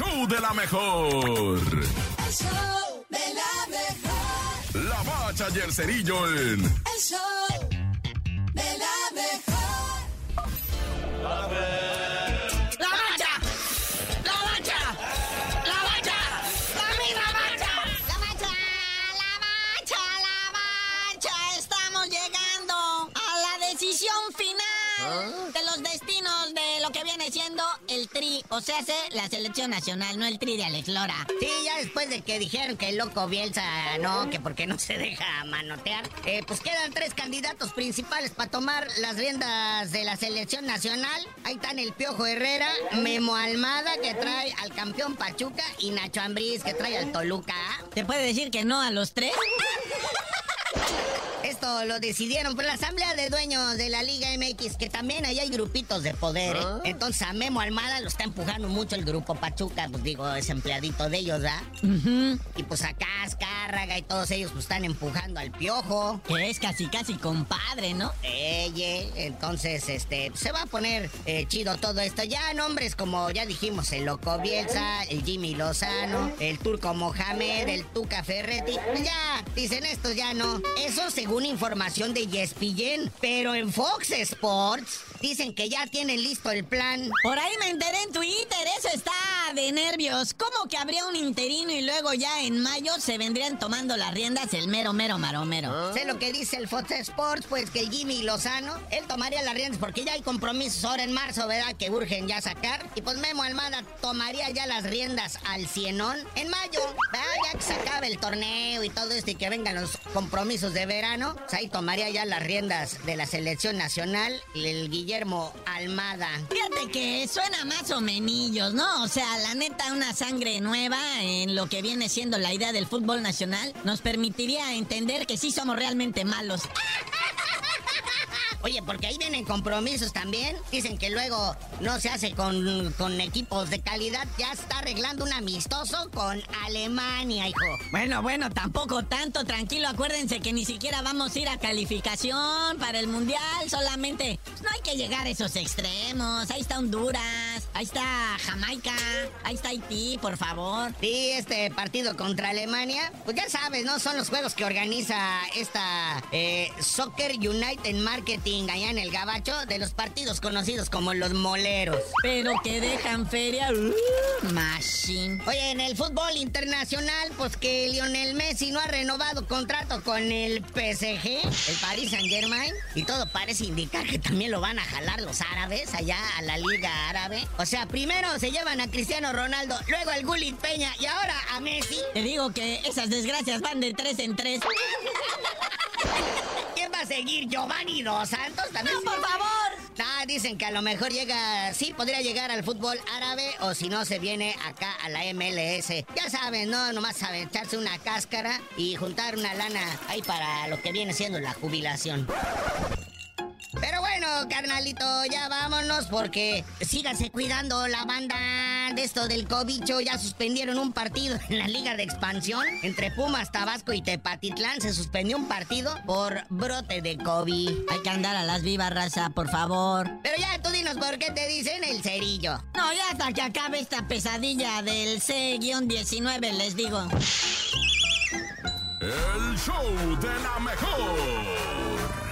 show de la mejor. El show de la mejor. La bacha y el cerillo en El show de la mejor. ¡La mancha! ¡La mancha! ¡La mancha! ¡La misma mancha! La mancha, la mancha, la mancha. Estamos llegando a la decisión final de los destinos siendo el tri. O sea, hace la selección nacional, no el tri de Alex Lora. Sí, ya después de que dijeron que el loco Bielsa no, que porque no se deja manotear, eh, pues quedan tres candidatos principales para tomar las riendas de la selección nacional. Ahí están el Piojo Herrera, Memo Almada, que trae al campeón Pachuca, y Nacho Ambriz, que trae al Toluca. ¿Te puede decir que no a los tres? Lo decidieron por la Asamblea de Dueños de la Liga MX, que también ahí hay grupitos de poder, ¿eh? Entonces a Memo Almada lo está empujando mucho el grupo Pachuca, pues digo, es empleadito de ellos, ¿verdad? Y pues acá Azcárraga y todos ellos pues están empujando al Piojo. Que es casi, casi compadre, ¿no? Eye, entonces, este, se va a poner eh, chido todo esto. Ya nombres como ya dijimos, el Loco Bielsa, el Jimmy Lozano, el Turco Mohamed, el Tuca Ferretti. Ya, dicen estos ya no. Eso según información de ESPN. Pero en Fox Sports dicen que ya tienen listo el plan. Por ahí me enteré en Twitter, eso está de nervios. ¿Cómo que habría un interino y luego ya en mayo se vendrían tomando las riendas el mero, mero, maromero? Sé lo que dice el Fox Sports, pues que el Jimmy Lozano, él tomaría las riendas porque ya hay compromisos ahora en marzo, ¿verdad? Que urgen ya sacar. Y pues Memo Almada tomaría ya las riendas al cienón en mayo, ¿verdad? Ya que se acabe el torneo y todo esto y que vengan los compromisos de verano, pues ahí tomaría ya las riendas de la selección nacional el Guillermo Almada. Fíjate que suena más o menillos, ¿no? O sea, la neta, una sangre nueva en lo que viene siendo la idea del fútbol nacional nos permitiría entender que sí somos realmente malos. Oye, porque ahí vienen compromisos también. Dicen que luego no se hace con, con equipos de calidad. Ya está arreglando un amistoso con Alemania, hijo. Bueno, bueno, tampoco tanto, tranquilo. Acuérdense que ni siquiera vamos a ir a calificación para el mundial. Solamente no hay que llegar a esos extremos. Ahí está Honduras, ahí está Jamaica, ahí está Haití, por favor. Sí, este partido contra Alemania, pues ya sabes, ¿no? Son los juegos que organiza esta eh, Soccer United Marketing allá en el Gabacho de los partidos conocidos como los moleros. Pero que dejan feria. uh, machine. Oye, en el fútbol internacional, pues que Lionel Messi no ha renovado contrato con el PSG, el Paris Saint Germain, y todo parece indicar que también lo van a jalar los árabes allá a la Liga Árabe. O sea, primero se llevan a Cristiano Ronaldo, luego al Gullit Peña y ahora a Messi. Te digo que esas desgracias van de tres en tres. ¿Quién va a seguir? ¿Giovanni Dos Santos? También ¡No, por favor! Ah, dicen que a lo mejor llega, sí, podría llegar al fútbol árabe o si no se viene acá a la MLS. Ya saben, ¿no? Nomás saben echarse una cáscara y juntar una lana ahí para lo que viene siendo la jubilación. Carnalito, ya vámonos porque síganse cuidando la banda de esto del cobicho. Ya suspendieron un partido en la Liga de Expansión entre Pumas, Tabasco y Tepatitlán. Se suspendió un partido por brote de COVID. Hay que andar a las vivas, raza, por favor. Pero ya tú dinos por qué te dicen el cerillo. No, ya hasta que acabe esta pesadilla del C-19, les digo. el show de la mejor.